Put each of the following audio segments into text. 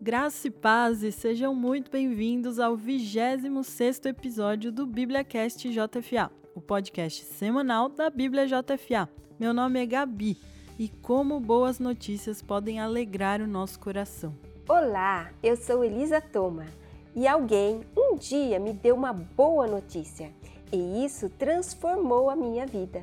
Graça e paz e sejam muito bem-vindos ao 26º episódio do BíbliaCast JFA, o podcast semanal da Bíblia JFA. Meu nome é Gabi e como boas notícias podem alegrar o nosso coração. Olá, eu sou Elisa Toma e alguém um dia me deu uma boa notícia e isso transformou a minha vida.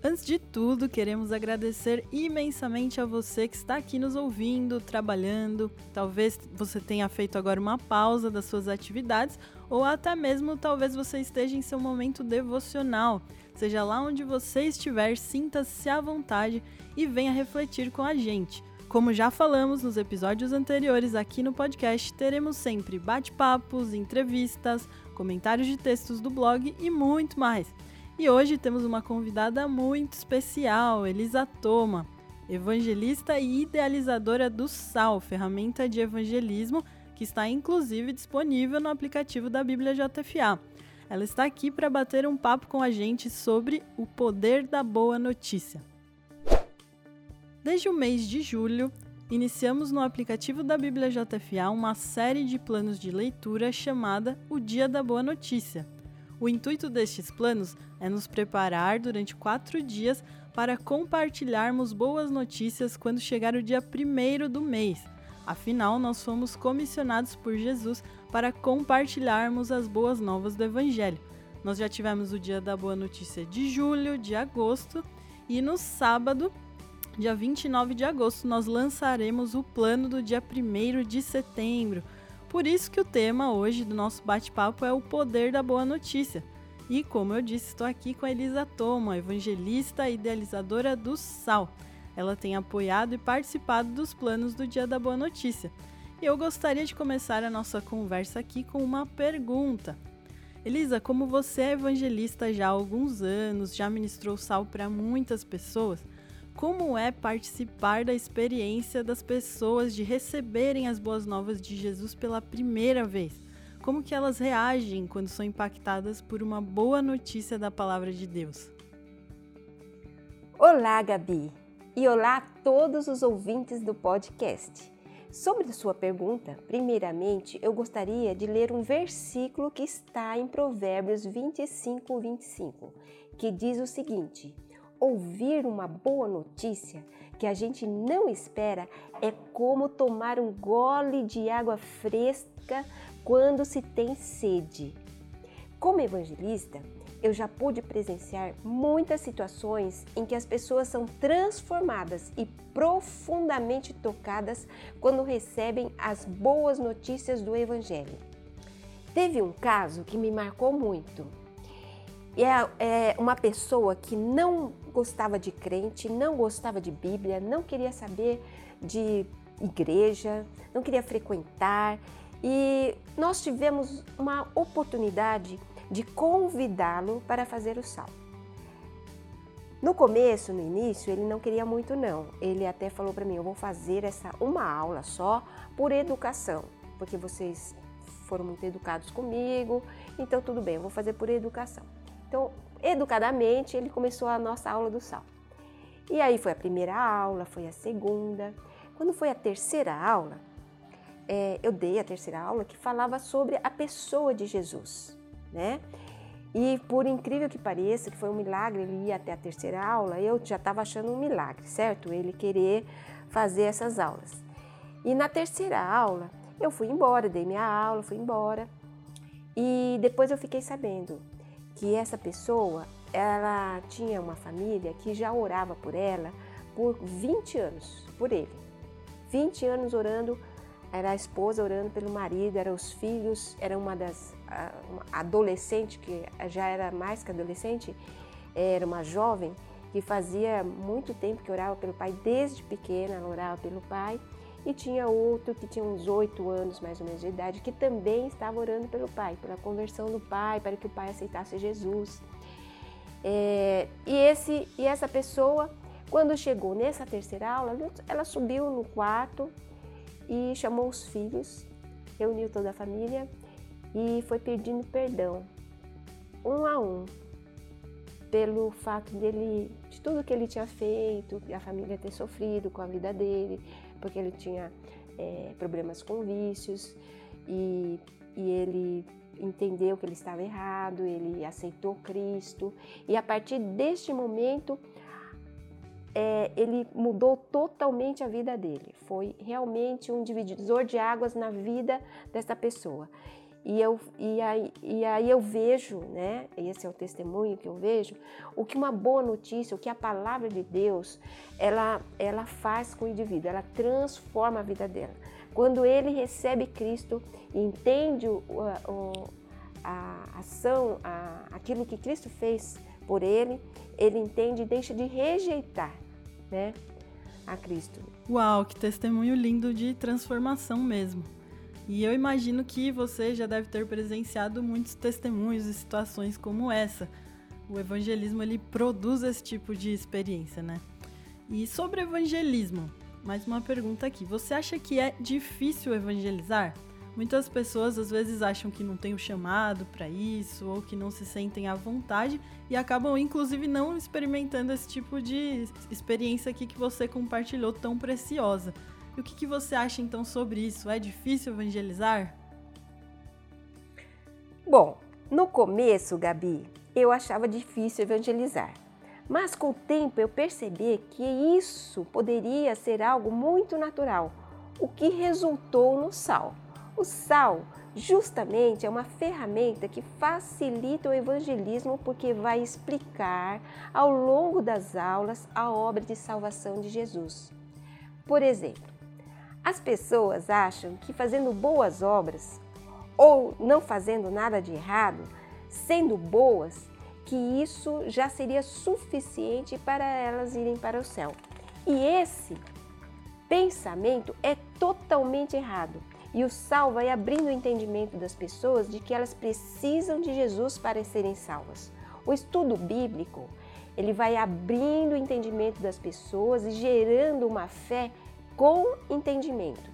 Antes de tudo, queremos agradecer imensamente a você que está aqui nos ouvindo, trabalhando. Talvez você tenha feito agora uma pausa das suas atividades, ou até mesmo talvez você esteja em seu momento devocional. Seja lá onde você estiver, sinta-se à vontade e venha refletir com a gente. Como já falamos nos episódios anteriores aqui no podcast, teremos sempre bate-papos, entrevistas, comentários de textos do blog e muito mais. E hoje temos uma convidada muito especial, Elisa Toma, evangelista e idealizadora do SAL, ferramenta de evangelismo que está inclusive disponível no aplicativo da Bíblia JFA. Ela está aqui para bater um papo com a gente sobre o poder da boa notícia. Desde o mês de julho, iniciamos no aplicativo da Bíblia JFA uma série de planos de leitura chamada O Dia da Boa Notícia o intuito destes planos é nos preparar durante quatro dias para compartilharmos boas notícias quando chegar o dia primeiro do mês. Afinal, nós fomos comissionados por Jesus para compartilharmos as boas novas do Evangelho. Nós já tivemos o dia da boa notícia de julho, de agosto, e no sábado, dia 29 de agosto, nós lançaremos o plano do dia 1 de setembro por isso que o tema hoje do nosso bate-papo é o poder da boa notícia. E como eu disse, estou aqui com a Elisa Toma, evangelista e idealizadora do SAL. Ela tem apoiado e participado dos planos do Dia da Boa Notícia. E eu gostaria de começar a nossa conversa aqui com uma pergunta. Elisa, como você é evangelista já há alguns anos, já ministrou sal para muitas pessoas, como é participar da experiência das pessoas de receberem as boas novas de Jesus pela primeira vez. Como que elas reagem quando são impactadas por uma boa notícia da palavra de Deus? Olá, Gabi, e olá a todos os ouvintes do podcast. Sobre sua pergunta, primeiramente eu gostaria de ler um versículo que está em Provérbios 25, 25, que diz o seguinte: Ouvir uma boa notícia que a gente não espera é como tomar um gole de água fresca quando se tem sede. Como evangelista, eu já pude presenciar muitas situações em que as pessoas são transformadas e profundamente tocadas quando recebem as boas notícias do Evangelho. Teve um caso que me marcou muito. É, é uma pessoa que não gostava de crente, não gostava de Bíblia, não queria saber de igreja, não queria frequentar. E nós tivemos uma oportunidade de convidá-lo para fazer o sal. No começo, no início, ele não queria muito não. Ele até falou para mim: "Eu vou fazer essa uma aula só por educação, porque vocês foram muito educados comigo, então tudo bem, eu vou fazer por educação". Então, educadamente, ele começou a nossa aula do sal. E aí foi a primeira aula, foi a segunda. Quando foi a terceira aula, é, eu dei a terceira aula que falava sobre a pessoa de Jesus, né? E por incrível que pareça, que foi um milagre, ele ia até a terceira aula, eu já estava achando um milagre, certo? Ele querer fazer essas aulas. E na terceira aula, eu fui embora, dei minha aula, fui embora. E depois eu fiquei sabendo que essa pessoa, ela tinha uma família que já orava por ela por 20 anos, por ele. 20 anos orando, era a esposa orando pelo marido, eram os filhos, era uma das uma adolescente que já era mais que adolescente, era uma jovem que fazia muito tempo que orava pelo pai, desde pequena ela orava pelo pai e tinha outro que tinha uns oito anos mais ou menos de idade, que também estava orando pelo pai, pela conversão do pai, para que o pai aceitasse Jesus. É, e, esse, e essa pessoa, quando chegou nessa terceira aula, ela subiu no quarto e chamou os filhos, reuniu toda a família e foi pedindo perdão, um a um, pelo fato dele, de tudo que ele tinha feito, a família ter sofrido com a vida dele, porque ele tinha é, problemas com vícios e, e ele entendeu que ele estava errado, ele aceitou Cristo e a partir deste momento é, ele mudou totalmente a vida dele. Foi realmente um divisor de águas na vida dessa pessoa. E, eu, e, aí, e aí eu vejo, né? Esse é o testemunho que eu vejo, o que uma boa notícia, o que a palavra de Deus, ela, ela faz com o indivíduo, ela transforma a vida dela. Quando ele recebe Cristo e entende o, o, a ação, a, aquilo que Cristo fez por ele, ele entende e deixa de rejeitar, né, a Cristo. Uau, que testemunho lindo de transformação mesmo. E eu imagino que você já deve ter presenciado muitos testemunhos e situações como essa. O evangelismo ele produz esse tipo de experiência, né? E sobre evangelismo, mais uma pergunta aqui. Você acha que é difícil evangelizar? Muitas pessoas às vezes acham que não tem o chamado para isso ou que não se sentem à vontade e acabam inclusive não experimentando esse tipo de experiência aqui que você compartilhou tão preciosa. E o que, que você acha então sobre isso? É difícil evangelizar? Bom, no começo, Gabi, eu achava difícil evangelizar. Mas com o tempo eu percebi que isso poderia ser algo muito natural, o que resultou no sal. O sal, justamente, é uma ferramenta que facilita o evangelismo porque vai explicar ao longo das aulas a obra de salvação de Jesus. Por exemplo, as pessoas acham que fazendo boas obras ou não fazendo nada de errado, sendo boas, que isso já seria suficiente para elas irem para o céu. E esse pensamento é totalmente errado. E o sal vai abrindo o entendimento das pessoas de que elas precisam de Jesus para serem salvas. O estudo bíblico, ele vai abrindo o entendimento das pessoas e gerando uma fé com entendimento.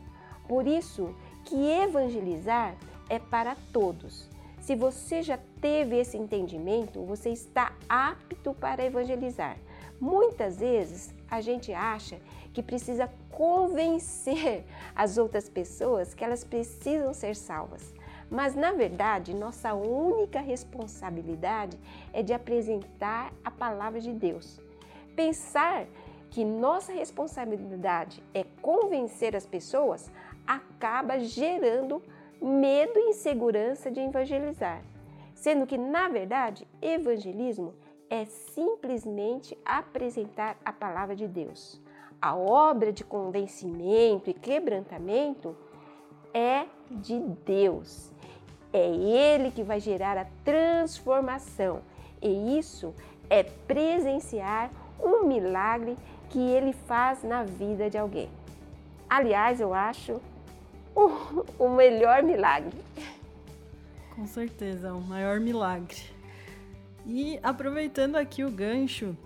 Por isso que evangelizar é para todos. Se você já teve esse entendimento, você está apto para evangelizar. Muitas vezes a gente acha que precisa convencer as outras pessoas que elas precisam ser salvas. Mas na verdade, nossa única responsabilidade é de apresentar a palavra de Deus. Pensar que nossa responsabilidade é convencer as pessoas acaba gerando medo e insegurança de evangelizar, sendo que na verdade, evangelismo é simplesmente apresentar a palavra de Deus a obra de convencimento e quebrantamento é de Deus. É Ele que vai gerar a transformação. E isso é presenciar um milagre que Ele faz na vida de alguém. Aliás, eu acho o, o melhor milagre. Com certeza, o maior milagre. E aproveitando aqui o gancho,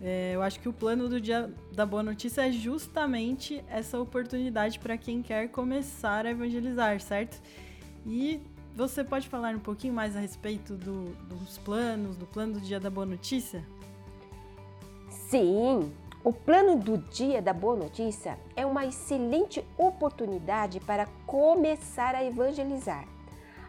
é, eu acho que o plano do Dia da Boa Notícia é justamente essa oportunidade para quem quer começar a evangelizar, certo? E você pode falar um pouquinho mais a respeito do, dos planos, do plano do Dia da Boa Notícia? Sim, o plano do Dia da Boa Notícia é uma excelente oportunidade para começar a evangelizar.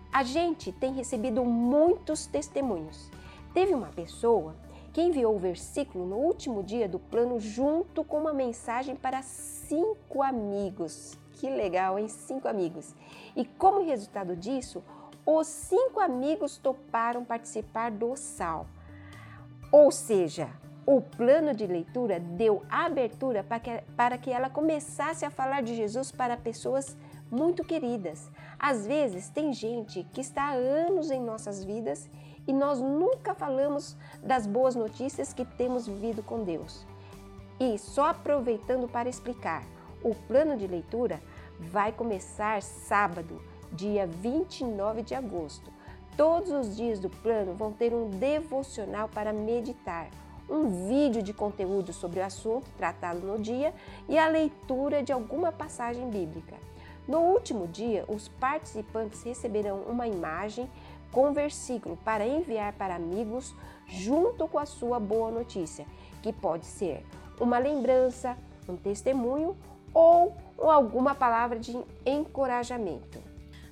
A gente tem recebido muitos testemunhos. Teve uma pessoa que enviou o versículo no último dia do plano junto com uma mensagem para cinco amigos. Que legal, hein? Cinco amigos. E como resultado disso, os cinco amigos toparam participar do SAL. Ou seja, o plano de leitura deu abertura para que, para que ela começasse a falar de Jesus para pessoas muito queridas. Às vezes, tem gente que está há anos em nossas vidas e nós nunca falamos das boas notícias que temos vivido com Deus. E só aproveitando para explicar, o plano de leitura vai começar sábado, dia 29 de agosto. Todos os dias do plano vão ter um devocional para meditar, um vídeo de conteúdo sobre o assunto tratado no dia e a leitura de alguma passagem bíblica. No último dia, os participantes receberão uma imagem com versículo para enviar para amigos junto com a sua boa notícia, que pode ser uma lembrança, um testemunho ou, alguma palavra de encorajamento.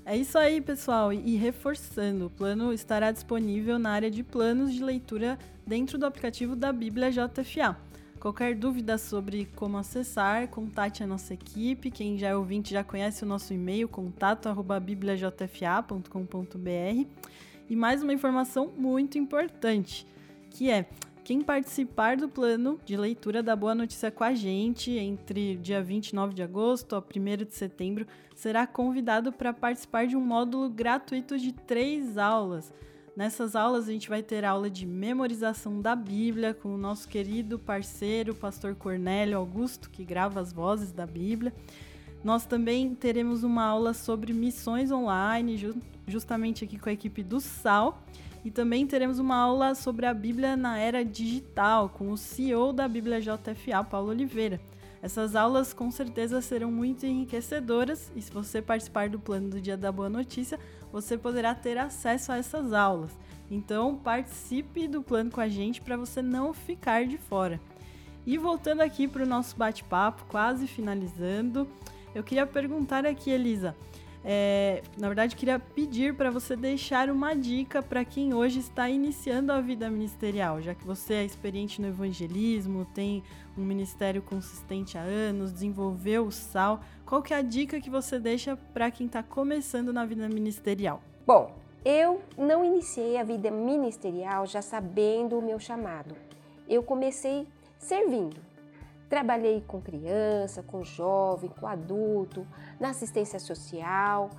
É isso aí, pessoal. E reforçando, o plano estará disponível na área de planos de leitura dentro do aplicativo da Bíblia JFA. Qualquer dúvida sobre como acessar, contate a nossa equipe. Quem já é ouvinte já conhece o nosso e-mail, contato@bibliajfa.com.br. E mais uma informação muito importante, que é quem participar do plano de leitura da Boa Notícia com a gente entre dia 29 de agosto a 1 de setembro será convidado para participar de um módulo gratuito de três aulas. Nessas aulas a gente vai ter aula de memorização da Bíblia com o nosso querido parceiro, pastor Cornélio Augusto, que grava as vozes da Bíblia. Nós também teremos uma aula sobre missões online, justamente aqui com a equipe do Sal. E também teremos uma aula sobre a Bíblia na era digital com o CEO da Bíblia JFA, Paulo Oliveira. Essas aulas com certeza serão muito enriquecedoras e se você participar do plano do Dia da Boa Notícia, você poderá ter acesso a essas aulas. Então, participe do plano com a gente para você não ficar de fora. E voltando aqui para o nosso bate-papo, quase finalizando, eu queria perguntar aqui, Elisa, é, na verdade, queria pedir para você deixar uma dica para quem hoje está iniciando a vida ministerial, já que você é experiente no evangelismo, tem um ministério consistente há anos, desenvolveu o sal. Qual que é a dica que você deixa para quem está começando na vida ministerial? Bom, eu não iniciei a vida ministerial já sabendo o meu chamado. Eu comecei servindo. Trabalhei com criança, com jovem, com adulto, na assistência social.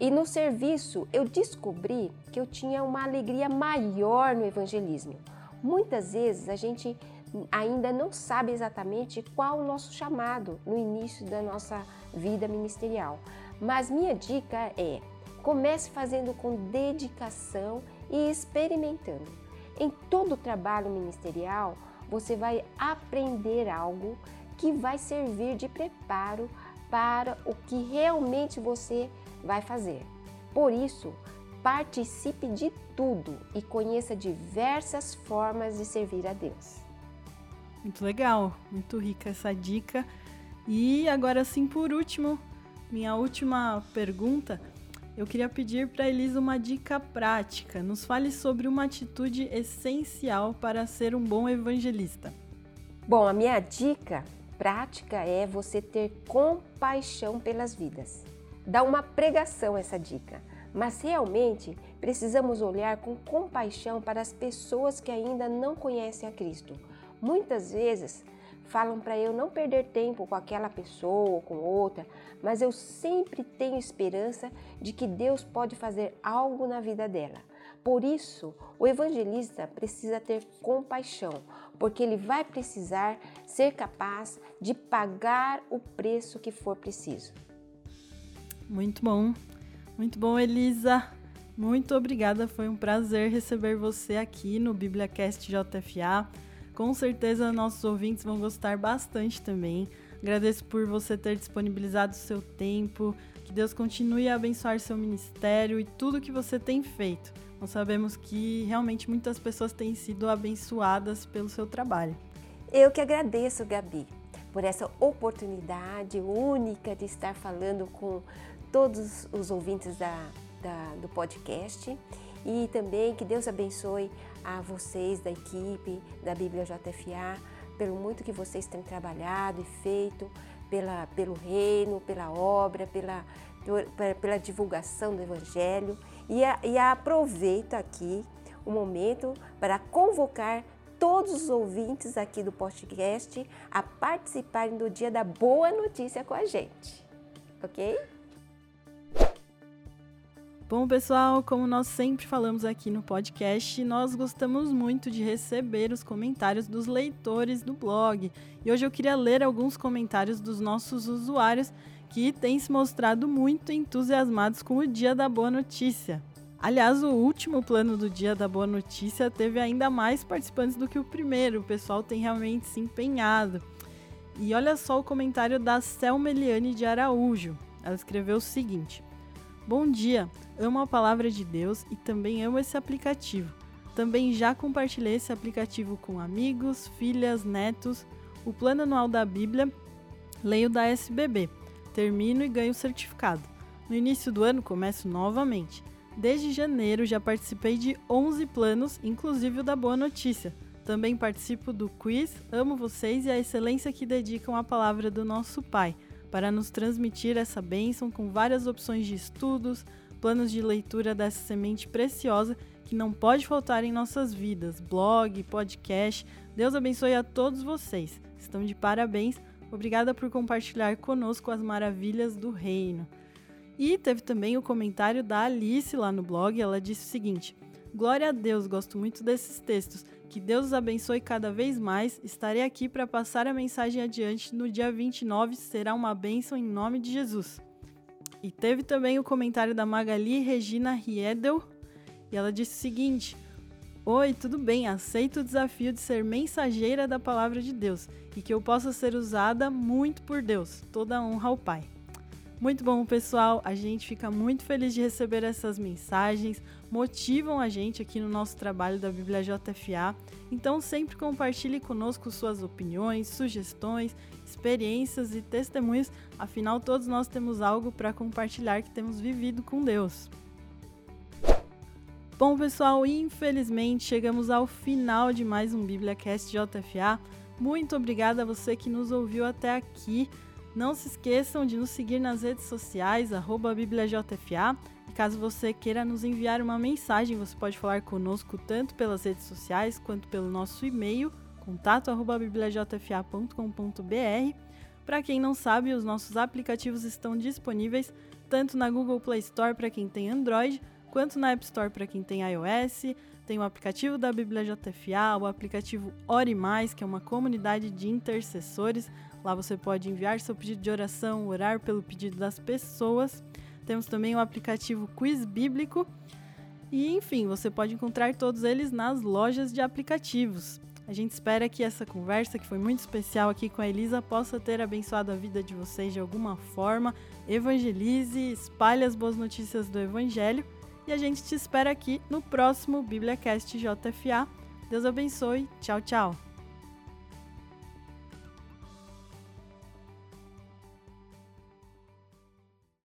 E no serviço eu descobri que eu tinha uma alegria maior no evangelismo. Muitas vezes a gente ainda não sabe exatamente qual o nosso chamado no início da nossa vida ministerial. Mas minha dica é: comece fazendo com dedicação e experimentando. Em todo trabalho ministerial, você vai aprender algo que vai servir de preparo para o que realmente você vai fazer. Por isso, participe de tudo e conheça diversas formas de servir a Deus. Muito legal, muito rica essa dica. E agora sim, por último, minha última pergunta eu queria pedir para Elisa uma dica prática. Nos fale sobre uma atitude essencial para ser um bom evangelista. Bom, a minha dica prática é você ter compaixão pelas vidas. Dá uma pregação essa dica, mas realmente precisamos olhar com compaixão para as pessoas que ainda não conhecem a Cristo. Muitas vezes falam para eu não perder tempo com aquela pessoa ou com outra, mas eu sempre tenho esperança de que Deus pode fazer algo na vida dela. Por isso, o evangelista precisa ter compaixão, porque ele vai precisar ser capaz de pagar o preço que for preciso. Muito bom, muito bom, Elisa. Muito obrigada, foi um prazer receber você aqui no BíbliaCast JFA. Com certeza nossos ouvintes vão gostar bastante também. Agradeço por você ter disponibilizado o seu tempo. Que Deus continue a abençoar seu ministério e tudo que você tem feito. Nós sabemos que realmente muitas pessoas têm sido abençoadas pelo seu trabalho. Eu que agradeço, Gabi, por essa oportunidade única de estar falando com todos os ouvintes da, da do podcast e também que Deus abençoe a vocês da equipe da Bíblia JFA, pelo muito que vocês têm trabalhado e feito pela, pelo reino, pela obra, pela, pela divulgação do Evangelho. E, a, e aproveito aqui o momento para convocar todos os ouvintes aqui do podcast a participarem do Dia da Boa Notícia com a gente. Ok? Bom, pessoal, como nós sempre falamos aqui no podcast, nós gostamos muito de receber os comentários dos leitores do blog. E hoje eu queria ler alguns comentários dos nossos usuários que têm se mostrado muito entusiasmados com o Dia da Boa Notícia. Aliás, o último plano do Dia da Boa Notícia teve ainda mais participantes do que o primeiro. O pessoal tem realmente se empenhado. E olha só o comentário da Selma Eliane de Araújo. Ela escreveu o seguinte: Bom dia! Amo a palavra de Deus e também amo esse aplicativo. Também já compartilhei esse aplicativo com amigos, filhas, netos. O plano anual da Bíblia Leio da SBB, termino e ganho o certificado. No início do ano começo novamente. Desde janeiro já participei de 11 planos, inclusive o da Boa Notícia. Também participo do quiz Amo Vocês e a excelência que dedicam a palavra do nosso Pai, para nos transmitir essa bênção com várias opções de estudos, planos de leitura dessa semente preciosa que não pode faltar em nossas vidas, blog, podcast. Deus abençoe a todos vocês. Estão de parabéns. Obrigada por compartilhar conosco as maravilhas do reino. E teve também o comentário da Alice lá no blog. Ela disse o seguinte: Glória a Deus, gosto muito desses textos. Que Deus os abençoe cada vez mais. Estarei aqui para passar a mensagem adiante no dia 29. Será uma bênção em nome de Jesus. E teve também o comentário da Magali Regina Riedel. E ela disse o seguinte: Oi, tudo bem? Aceito o desafio de ser mensageira da palavra de Deus e que eu possa ser usada muito por Deus. Toda honra ao Pai. Muito bom, pessoal. A gente fica muito feliz de receber essas mensagens, motivam a gente aqui no nosso trabalho da Bíblia JFA. Então, sempre compartilhe conosco suas opiniões, sugestões, experiências e testemunhos. Afinal, todos nós temos algo para compartilhar que temos vivido com Deus. Bom, pessoal, infelizmente chegamos ao final de mais um BíbliaCast JFA. Muito obrigada a você que nos ouviu até aqui. Não se esqueçam de nos seguir nas redes sociais, arroba BíbliaJFA. E caso você queira nos enviar uma mensagem, você pode falar conosco tanto pelas redes sociais quanto pelo nosso e-mail, contato@bibliajfa.com.br. Para quem não sabe, os nossos aplicativos estão disponíveis tanto na Google Play Store para quem tem Android, quanto na App Store para quem tem iOS. Tem o aplicativo da Bíblia JFA, o aplicativo Ore Mais, que é uma comunidade de intercessores Lá você pode enviar seu pedido de oração, orar pelo pedido das pessoas. Temos também o aplicativo Quiz Bíblico. E enfim, você pode encontrar todos eles nas lojas de aplicativos. A gente espera que essa conversa, que foi muito especial aqui com a Elisa, possa ter abençoado a vida de vocês de alguma forma. Evangelize, espalhe as boas notícias do Evangelho. E a gente te espera aqui no próximo BíbliaCast JFA. Deus abençoe. Tchau, tchau.